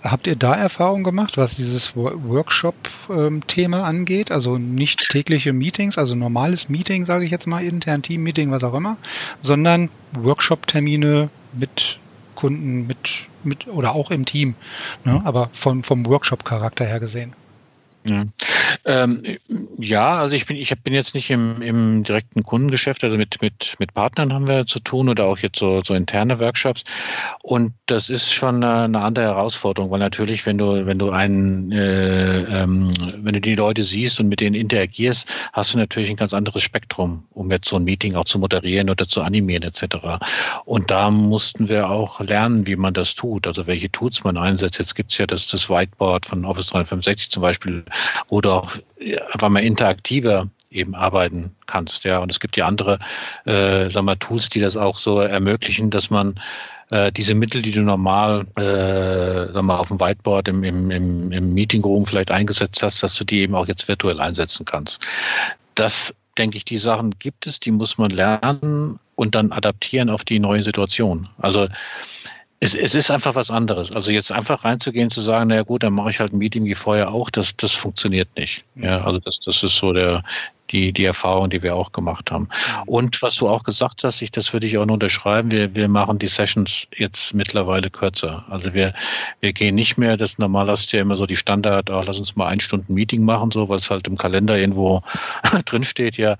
Habt ihr da Erfahrung gemacht, was dieses Workshop-Thema ähm, angeht? Also nicht tägliche Meetings, also normales Meeting, sage ich jetzt mal, intern Team-Meeting, was auch immer, sondern Workshop-Termine mit Kunden, mit, mit oder auch im Team, ne? aber vom, vom Workshop-Charakter her gesehen. Ja. Ähm, ja, also ich bin, ich bin jetzt nicht im, im direkten Kundengeschäft, also mit, mit, mit Partnern haben wir zu tun oder auch jetzt so, so interne Workshops. Und das ist schon eine, andere Herausforderung, weil natürlich, wenn du, wenn du einen, äh, ähm, wenn du die Leute siehst und mit denen interagierst, hast du natürlich ein ganz anderes Spektrum, um jetzt so ein Meeting auch zu moderieren oder zu animieren etc. Und da mussten wir auch lernen, wie man das tut, also welche Tools man einsetzt. Jetzt gibt's ja das, das Whiteboard von Office 365 zum Beispiel, wo du auch einfach mal interaktiver eben arbeiten kannst. Ja, und es gibt ja andere, äh, sag mal, Tools, die das auch so ermöglichen, dass man äh, diese Mittel, die du normal äh, sag mal, auf dem Whiteboard im, im, im, im Meeting Room vielleicht eingesetzt hast, dass du die eben auch jetzt virtuell einsetzen kannst. Das denke ich, die Sachen gibt es, die muss man lernen und dann adaptieren auf die neue Situation. Also es, es ist einfach was anderes. Also jetzt einfach reinzugehen, zu sagen, naja gut, dann mache ich halt ein Meeting wie vorher auch, das, das funktioniert nicht. Ja, also das, das ist so der, die, die Erfahrung, die wir auch gemacht haben. Und was du auch gesagt hast, ich, das würde ich auch nur unterschreiben, wir, wir machen die Sessions jetzt mittlerweile kürzer. Also wir, wir gehen nicht mehr, das normal hast du ja immer so die Standard, ach, lass uns mal ein Stunden Meeting machen, so, weil es halt im Kalender irgendwo [laughs] drin steht, ja.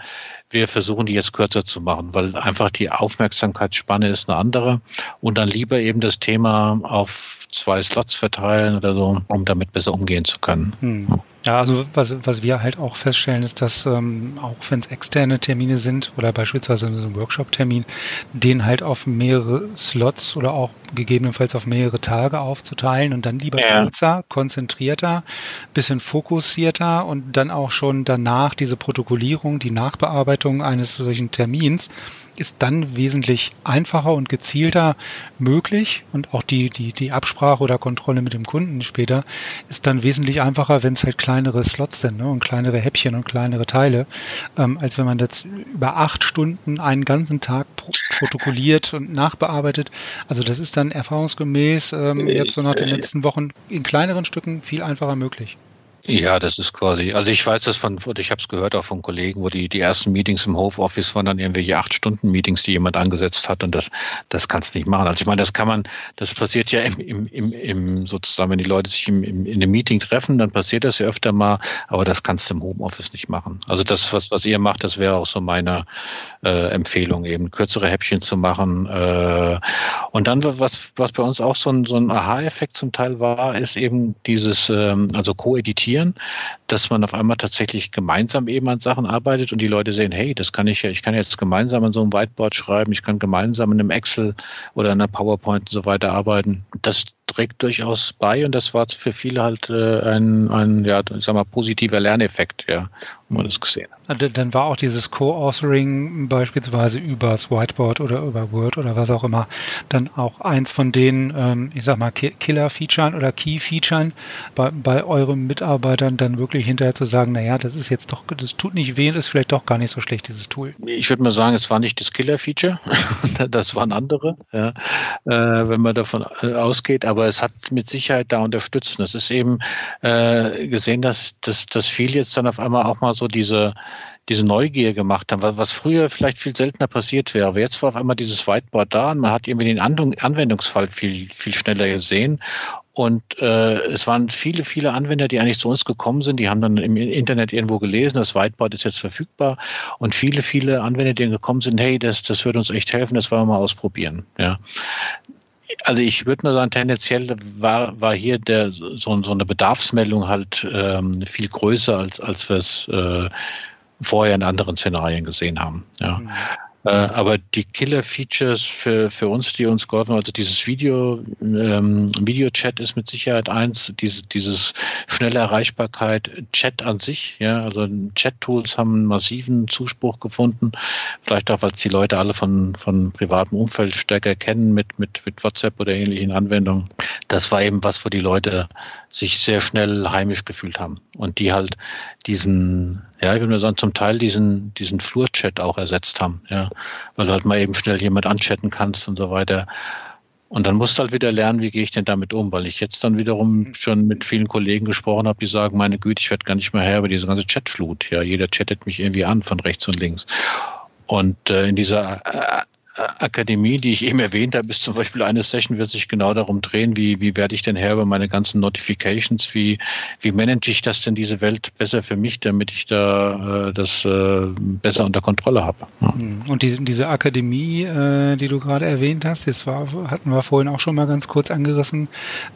Wir versuchen die jetzt kürzer zu machen, weil einfach die Aufmerksamkeitsspanne ist eine andere und dann lieber eben das Thema auf zwei Slots verteilen oder so, um damit besser umgehen zu können. Hm. Ja, also was, was wir halt auch feststellen, ist, dass ähm, auch wenn es externe Termine sind oder beispielsweise so ein Workshop-Termin, den halt auf mehrere Slots oder auch gegebenenfalls auf mehrere Tage aufzuteilen und dann lieber ja. kürzer, konzentrierter, bisschen fokussierter und dann auch schon danach diese Protokollierung, die Nachbearbeitung eines solchen Termins ist dann wesentlich einfacher und gezielter möglich und auch die, die, die Absprache oder Kontrolle mit dem Kunden später ist dann wesentlich einfacher, wenn es halt kleinere Slots sind ne, und kleinere Häppchen und kleinere Teile, ähm, als wenn man das über acht Stunden einen ganzen Tag pro protokolliert und nachbearbeitet. Also das ist dann erfahrungsgemäß ähm, jetzt so nach den letzten Wochen in kleineren Stücken viel einfacher möglich. Ja, das ist quasi, also ich weiß das von, ich habe es gehört auch von Kollegen, wo die, die ersten Meetings im Homeoffice waren dann irgendwelche acht Stunden Meetings, die jemand angesetzt hat und das, das kannst du nicht machen. Also ich meine, das kann man, das passiert ja im, im, im, im sozusagen, wenn die Leute sich im, im, in einem Meeting treffen, dann passiert das ja öfter mal, aber das kannst du im Homeoffice nicht machen. Also das, was, was ihr macht, das wäre auch so meine äh, Empfehlung, eben kürzere Häppchen zu machen. Äh, und dann, was, was bei uns auch so ein, so ein Aha-Effekt zum Teil war, ist eben dieses, ähm, also Co-Editieren passieren, dass man auf einmal tatsächlich gemeinsam eben an Sachen arbeitet und die Leute sehen, hey, das kann ich ja, ich kann jetzt gemeinsam an so einem Whiteboard schreiben, ich kann gemeinsam in einem Excel oder in einer PowerPoint und so weiter arbeiten. Das trägt durchaus bei und das war für viele halt äh, ein, ein ja, ich sag mal, positiver Lerneffekt, ja, wo man das gesehen hat. Dann war auch dieses Co-Authoring beispielsweise übers Whiteboard oder über Word oder was auch immer dann auch eins von den, ähm, ich sag mal, Killer-Featuren oder Key-Featuren bei, bei euren Mitarbeitern dann wirklich hinterher zu sagen, naja, das ist jetzt doch, das tut nicht weh, ist vielleicht doch gar nicht so schlecht, dieses Tool. Ich würde mal sagen, es war nicht das Killer-Feature, [laughs] das waren andere, ja, äh, wenn man davon äh, ausgeht, aber es hat mit Sicherheit da unterstützt. Es ist eben äh, gesehen, dass, dass, dass viele jetzt dann auf einmal auch mal so diese, diese Neugier gemacht haben, was, früher vielleicht viel seltener passiert wäre. Aber jetzt war auf einmal dieses Whiteboard da und man hat irgendwie den Anwendungsfall viel, viel schneller gesehen. Und äh, es waren viele, viele Anwender, die eigentlich zu uns gekommen sind. Die haben dann im Internet irgendwo gelesen, das Whiteboard ist jetzt verfügbar. Und viele, viele Anwender, die gekommen sind, hey, das, das wird uns echt helfen, das wollen wir mal ausprobieren. Ja. Also ich würde nur sagen, tendenziell war, war hier der, so, so eine Bedarfsmeldung halt ähm, viel größer, als, als wir es äh, vorher in anderen Szenarien gesehen haben. Ja. Mhm. Äh, aber die Killer-Features für, für uns, die uns geholfen also dieses Video, ähm, Video-Chat ist mit Sicherheit eins, diese, dieses schnelle Erreichbarkeit, Chat an sich, ja, also Chat-Tools haben massiven Zuspruch gefunden, vielleicht auch, weil die Leute alle von, von privatem Umfeld stärker kennen mit, mit, mit WhatsApp oder ähnlichen Anwendungen. Das war eben was, wo die Leute sich sehr schnell heimisch gefühlt haben und die halt diesen, ja, ich würde mal sagen, zum Teil diesen, diesen Flur-Chat auch ersetzt haben, ja, weil du halt mal eben schnell jemand anchatten kannst und so weiter. Und dann musst du halt wieder lernen, wie gehe ich denn damit um, weil ich jetzt dann wiederum schon mit vielen Kollegen gesprochen habe, die sagen, meine Güte, ich werde gar nicht mehr her über diese ganze Chatflut. Ja, jeder chattet mich irgendwie an von rechts und links. Und äh, in dieser äh, Akademie, die ich eben erwähnt habe, ist zum Beispiel eine Session, wird sich genau darum drehen, wie, wie werde ich denn her über meine ganzen Notifications, wie, wie manage ich das denn diese Welt besser für mich, damit ich da äh, das äh, besser unter Kontrolle habe. Ja. Hm. Und die, diese Akademie, äh, die du gerade erwähnt hast, das war, hatten wir vorhin auch schon mal ganz kurz angerissen.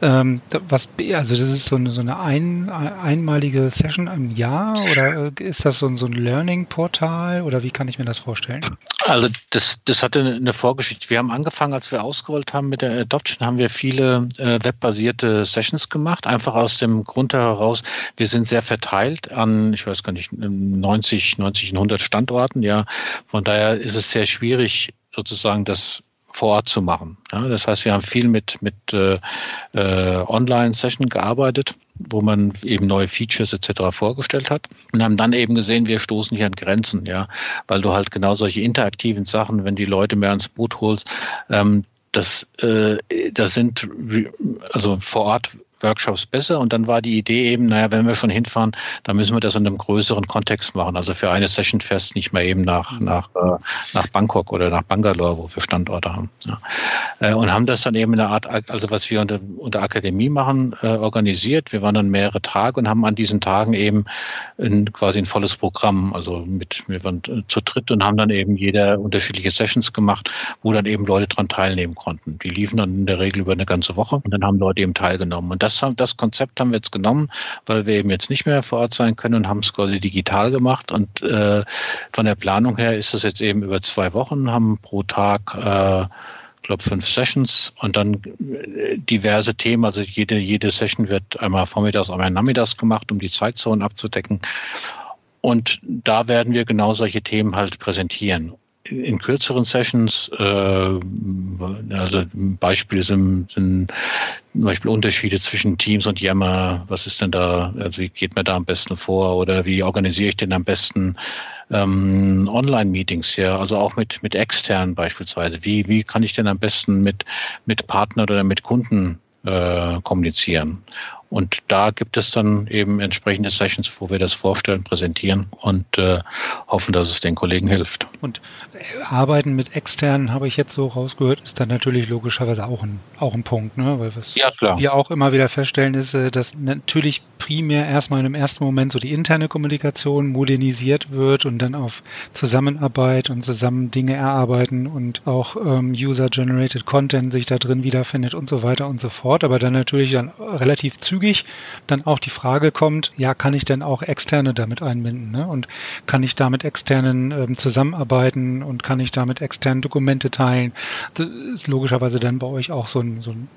Ähm, was, also das ist so eine, so eine ein, einmalige Session im Jahr oder äh, ist das so, so ein Learning-Portal oder wie kann ich mir das vorstellen? Also das, das hatte eine Vorgeschichte. Wir haben angefangen, als wir ausgerollt haben mit der Adoption, haben wir viele äh, webbasierte Sessions gemacht. Einfach aus dem Grund heraus, wir sind sehr verteilt an, ich weiß gar nicht, 90, 90, 100 Standorten. Ja, von daher ist es sehr schwierig, sozusagen das vor Ort zu machen. Ja, das heißt, wir haben viel mit, mit äh, äh, Online-Session gearbeitet, wo man eben neue Features etc. vorgestellt hat und haben dann eben gesehen, wir stoßen hier an Grenzen, ja, weil du halt genau solche interaktiven Sachen, wenn die Leute mehr ans Boot holst, ähm, das, äh, das sind also vor Ort Workshops besser. Und dann war die Idee eben, naja, wenn wir schon hinfahren, dann müssen wir das in einem größeren Kontext machen. Also für eine Session fest nicht mehr eben nach, mhm. nach, äh, nach Bangkok oder nach Bangalore, wo wir Standorte haben. Ja. Äh, und haben das dann eben in einer Art, also was wir unter, unter Akademie machen, äh, organisiert. Wir waren dann mehrere Tage und haben an diesen Tagen eben ein, quasi ein volles Programm. Also mit, wir waren zu dritt und haben dann eben jeder unterschiedliche Sessions gemacht, wo dann eben Leute dran teilnehmen konnten. Die liefen dann in der Regel über eine ganze Woche und dann haben Leute eben teilgenommen. Und das das, das Konzept haben wir jetzt genommen, weil wir eben jetzt nicht mehr vor Ort sein können und haben es quasi digital gemacht. Und äh, von der Planung her ist es jetzt eben über zwei Wochen, haben pro Tag äh, ich glaube, fünf Sessions und dann äh, diverse Themen. Also jede, jede Session wird einmal vormittags, einmal nachmittags gemacht, um die Zeitzonen abzudecken. Und da werden wir genau solche Themen halt präsentieren in kürzeren Sessions, äh, also Beispiele sind, sind zum Beispiel Unterschiede zwischen Teams und Yammer. Was ist denn da, also wie geht man da am besten vor oder wie organisiere ich denn am besten ähm, Online-Meetings ja, also auch mit, mit externen beispielsweise. Wie, wie kann ich denn am besten mit, mit Partnern oder mit Kunden äh, kommunizieren? Und da gibt es dann eben entsprechende Sessions, wo wir das vorstellen, präsentieren und äh, hoffen, dass es den Kollegen hilft. Und äh, Arbeiten mit externen, habe ich jetzt so rausgehört, ist dann natürlich logischerweise auch ein, auch ein Punkt. Ne? Weil was ja, wir auch immer wieder feststellen, ist, äh, dass natürlich primär erstmal im ersten Moment so die interne Kommunikation modernisiert wird und dann auf Zusammenarbeit und zusammen Dinge erarbeiten und auch ähm, User-Generated Content sich da drin wiederfindet und so weiter und so fort. Aber dann natürlich dann relativ zügig dann auch die Frage kommt, ja, kann ich denn auch Externe damit einbinden? Ne? Und kann ich damit externen ähm, zusammenarbeiten und kann ich damit externe Dokumente teilen? Das ist logischerweise dann bei euch auch so ein, so ein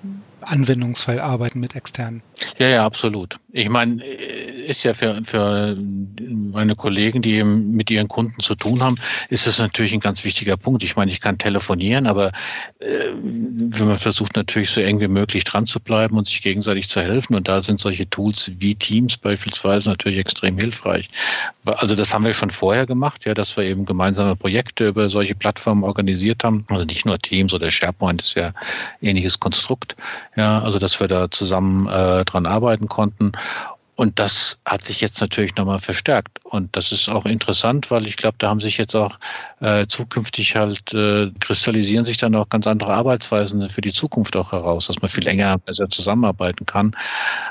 Anwendungsfall arbeiten mit externen. Ja, ja, absolut. Ich meine, äh, ist ja für, für meine Kollegen, die mit ihren Kunden zu tun haben, ist das natürlich ein ganz wichtiger Punkt. Ich meine, ich kann telefonieren, aber äh, wenn man versucht natürlich so eng wie möglich dran zu bleiben und sich gegenseitig zu helfen, und da sind solche Tools wie Teams beispielsweise natürlich extrem hilfreich. Also das haben wir schon vorher gemacht, ja, dass wir eben gemeinsame Projekte über solche Plattformen organisiert haben. Also nicht nur Teams oder SharePoint ist ja ähnliches Konstrukt. Ja, also dass wir da zusammen äh, dran arbeiten konnten. Und das hat sich jetzt natürlich nochmal verstärkt. Und das ist auch interessant, weil ich glaube, da haben sich jetzt auch äh, zukünftig halt, äh, kristallisieren sich dann auch ganz andere Arbeitsweisen für die Zukunft auch heraus, dass man viel enger besser zusammenarbeiten kann,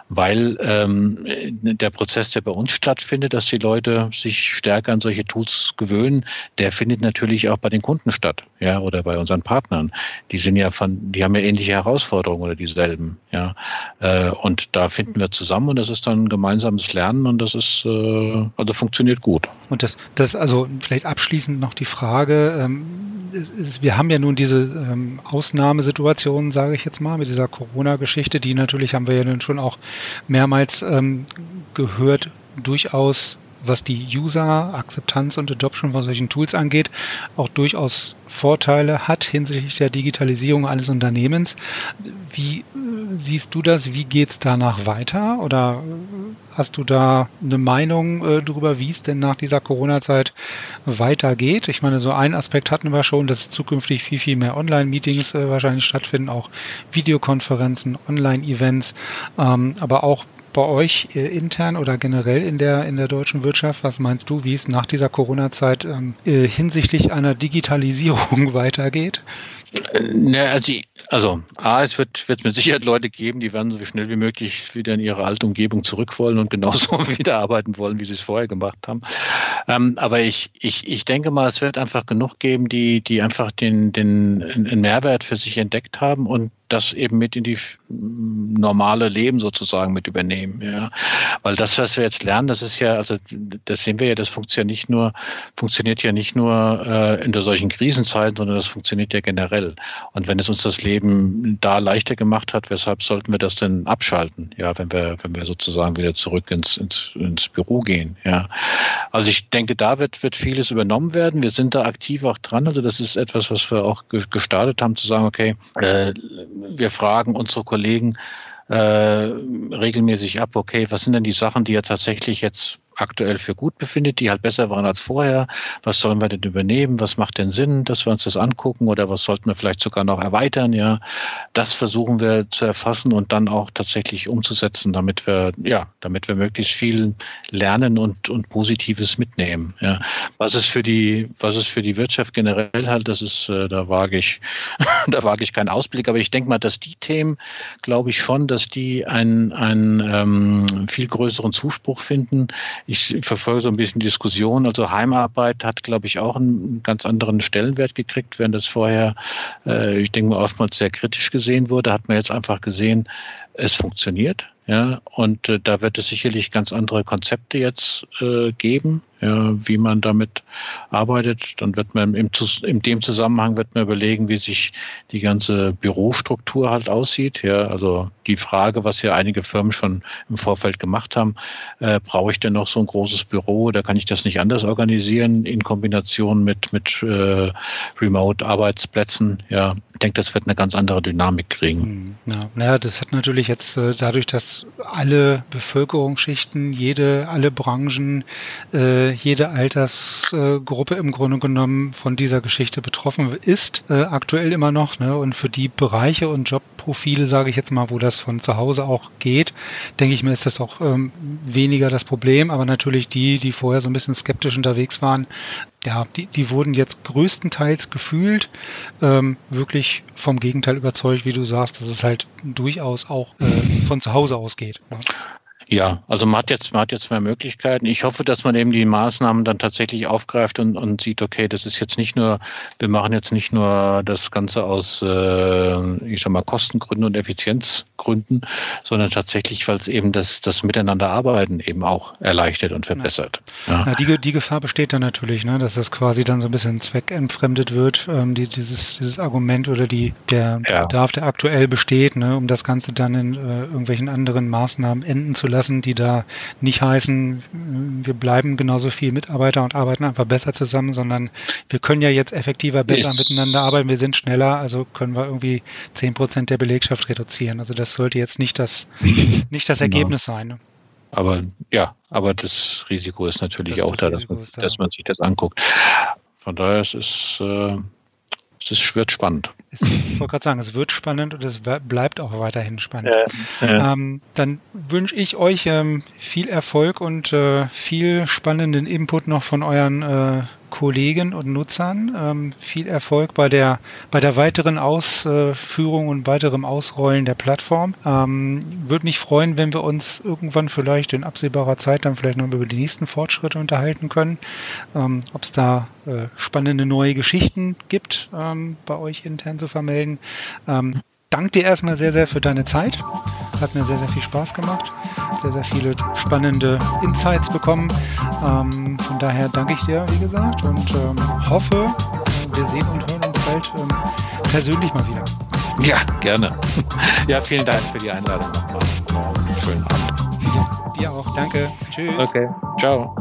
weil ähm, der Prozess, der bei uns stattfindet, dass die Leute sich stärker an solche Tools gewöhnen, der findet natürlich auch bei den Kunden statt, ja, oder bei unseren Partnern. Die sind ja von, die haben ja ähnliche Herausforderungen oder dieselben, ja. Äh, und da finden wir zusammen und das ist dann gemeinsames Lernen und das ist, äh, also funktioniert gut. Und das, das, also vielleicht abschließend noch die Frage, ähm, ist, wir haben ja nun diese ähm, Ausnahmesituation, sage ich jetzt mal, mit dieser Corona-Geschichte, die natürlich haben wir ja nun schon auch mehrmals ähm, gehört, durchaus was die User-Akzeptanz und Adoption von solchen Tools angeht, auch durchaus Vorteile hat hinsichtlich der Digitalisierung eines Unternehmens. Wie siehst du das? Wie geht es danach weiter? Oder hast du da eine Meinung äh, darüber, wie es denn nach dieser Corona-Zeit weitergeht? Ich meine, so ein Aspekt hatten wir schon, dass zukünftig viel, viel mehr Online-Meetings äh, wahrscheinlich stattfinden, auch Videokonferenzen, Online-Events, ähm, aber auch bei euch äh, intern oder generell in der, in der deutschen Wirtschaft? Was meinst du, wie es nach dieser Corona-Zeit ähm, äh, hinsichtlich einer Digitalisierung [laughs] weitergeht? Ne, also, also A, es wird, wird mit Sicherheit Leute geben, die werden so schnell wie möglich wieder in ihre alte Umgebung zurück wollen und genauso [laughs] wieder arbeiten wollen, wie sie es vorher gemacht haben. Ähm, aber ich, ich, ich denke mal, es wird einfach genug geben, die, die einfach den, den einen Mehrwert für sich entdeckt haben und das eben mit in die normale Leben sozusagen mit übernehmen. Ja. Weil das, was wir jetzt lernen, das ist ja, also das sehen wir ja, das funktioniert nicht nur, funktioniert ja nicht nur äh, in der solchen Krisenzeiten, sondern das funktioniert ja generell. Und wenn es uns das Leben da leichter gemacht hat, weshalb sollten wir das denn abschalten? Ja, wenn wir, wenn wir sozusagen wieder zurück ins, ins, ins Büro gehen. Ja. Also ich denke, da wird, wird vieles übernommen werden. Wir sind da aktiv auch dran. Also das ist etwas, was wir auch gestartet haben, zu sagen, okay, äh, wir fragen unsere Kollegen äh, regelmäßig ab, okay, was sind denn die Sachen, die ihr tatsächlich jetzt aktuell für gut befindet, die halt besser waren als vorher. Was sollen wir denn übernehmen? Was macht denn Sinn, dass wir uns das angucken oder was sollten wir vielleicht sogar noch erweitern? Ja, das versuchen wir zu erfassen und dann auch tatsächlich umzusetzen, damit wir, ja, damit wir möglichst viel lernen und, und Positives mitnehmen. Ja, was ist für die, was ist für die Wirtschaft generell halt, das ist, äh, da wage ich, [laughs] da wage ich keinen Ausblick, aber ich denke mal, dass die Themen, glaube ich schon, dass die einen, einen ähm, viel größeren Zuspruch finden ich verfolge so ein bisschen Diskussion. Also Heimarbeit hat, glaube ich, auch einen ganz anderen Stellenwert gekriegt, während das vorher, äh, ich denke mal, oftmals sehr kritisch gesehen wurde, hat man jetzt einfach gesehen, es funktioniert. Ja, und äh, da wird es sicherlich ganz andere Konzepte jetzt äh, geben, ja, wie man damit arbeitet. Dann wird man im, in dem Zusammenhang wird man überlegen, wie sich die ganze Bürostruktur halt aussieht. Ja, also die Frage, was ja einige Firmen schon im Vorfeld gemacht haben, äh, brauche ich denn noch so ein großes Büro oder kann ich das nicht anders organisieren in Kombination mit, mit äh, Remote-Arbeitsplätzen? Ja, denke, das wird eine ganz andere Dynamik kriegen. Hm, ja, naja, das hat natürlich natürlich jetzt äh, dadurch, dass alle Bevölkerungsschichten, jede, alle Branchen, äh, jede Altersgruppe im Grunde genommen von dieser Geschichte betroffen ist, äh, aktuell immer noch. Ne? Und für die Bereiche und Jobprofile, sage ich jetzt mal, wo das von zu Hause auch geht, denke ich mir, ist das auch ähm, weniger das Problem. Aber natürlich die, die vorher so ein bisschen skeptisch unterwegs waren, ja, die, die wurden jetzt größtenteils gefühlt ähm, wirklich vom Gegenteil überzeugt, wie du sagst, dass es halt durchaus auch äh, von zu Hause ausgeht. Ja. Ja, also man hat jetzt, man hat jetzt mehr Möglichkeiten. Ich hoffe, dass man eben die Maßnahmen dann tatsächlich aufgreift und, und sieht, okay, das ist jetzt nicht nur, wir machen jetzt nicht nur das Ganze aus, äh, ich sag mal, Kostengründen und Effizienzgründen, sondern tatsächlich, weil es eben das, das Miteinanderarbeiten eben auch erleichtert und verbessert. Ja. ja, die, die Gefahr besteht dann natürlich, ne, dass das quasi dann so ein bisschen zweckentfremdet wird, ähm, die, dieses, dieses Argument oder die, der ja. Bedarf, der aktuell besteht, ne, um das Ganze dann in äh, irgendwelchen anderen Maßnahmen enden zu lassen lassen, die da nicht heißen, wir bleiben genauso viel Mitarbeiter und arbeiten einfach besser zusammen, sondern wir können ja jetzt effektiver, besser ja. miteinander arbeiten, wir sind schneller, also können wir irgendwie zehn Prozent der Belegschaft reduzieren. Also das sollte jetzt nicht das, nicht das genau. Ergebnis sein. Ne? Aber ja, aber das Risiko ist natürlich das auch da, dass man, da, dass man, sich das anguckt. Von daher ist es äh, es wird spannend. ich wollte gerade sagen, es wird spannend und es bleibt auch weiterhin spannend. Ja, ja. Ähm, dann wünsche ich euch ähm, viel Erfolg und äh, viel spannenden Input noch von euren äh, Kollegen und Nutzern. Ähm, viel Erfolg bei der, bei der weiteren Ausführung und weiterem Ausrollen der Plattform. Ähm, Würde mich freuen, wenn wir uns irgendwann vielleicht in absehbarer Zeit dann vielleicht noch über die nächsten Fortschritte unterhalten können. Ähm, Ob es da äh, spannende neue Geschichten gibt, ähm, bei euch intern zu vermelden. Ähm, danke dir erstmal sehr, sehr für deine Zeit. Hat mir sehr, sehr viel Spaß gemacht. Sehr, sehr viele spannende Insights bekommen. Ähm, von daher danke ich dir, wie gesagt, und ähm, hoffe, wir sehen und hören uns bald ähm, persönlich mal wieder. Ja, gerne. [laughs] Ja, vielen Dank für die Einladung nochmal. Schönen Abend. Ja, dir auch. Danke. Tschüss. Okay. Ciao.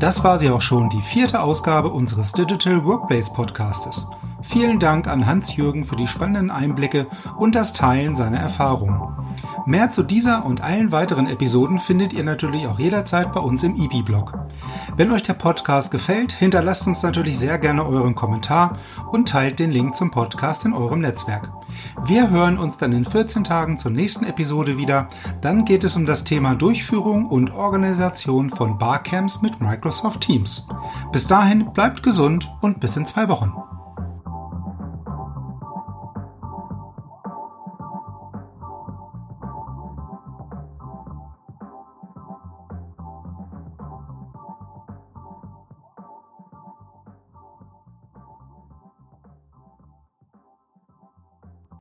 Das war sie auch schon, die vierte Ausgabe unseres Digital Workplace Podcastes. Vielen Dank an Hans-Jürgen für die spannenden Einblicke und das Teilen seiner Erfahrungen. Mehr zu dieser und allen weiteren Episoden findet ihr natürlich auch jederzeit bei uns im EB-Blog. Wenn euch der Podcast gefällt, hinterlasst uns natürlich sehr gerne euren Kommentar und teilt den Link zum Podcast in eurem Netzwerk. Wir hören uns dann in 14 Tagen zur nächsten Episode wieder. Dann geht es um das Thema Durchführung und Organisation von Barcamps mit Microsoft Teams. Bis dahin bleibt gesund und bis in zwei Wochen.